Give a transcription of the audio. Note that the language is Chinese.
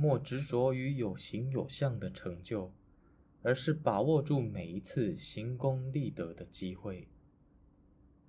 莫执着于有形有相的成就而是把握住每一次行功立德的机会。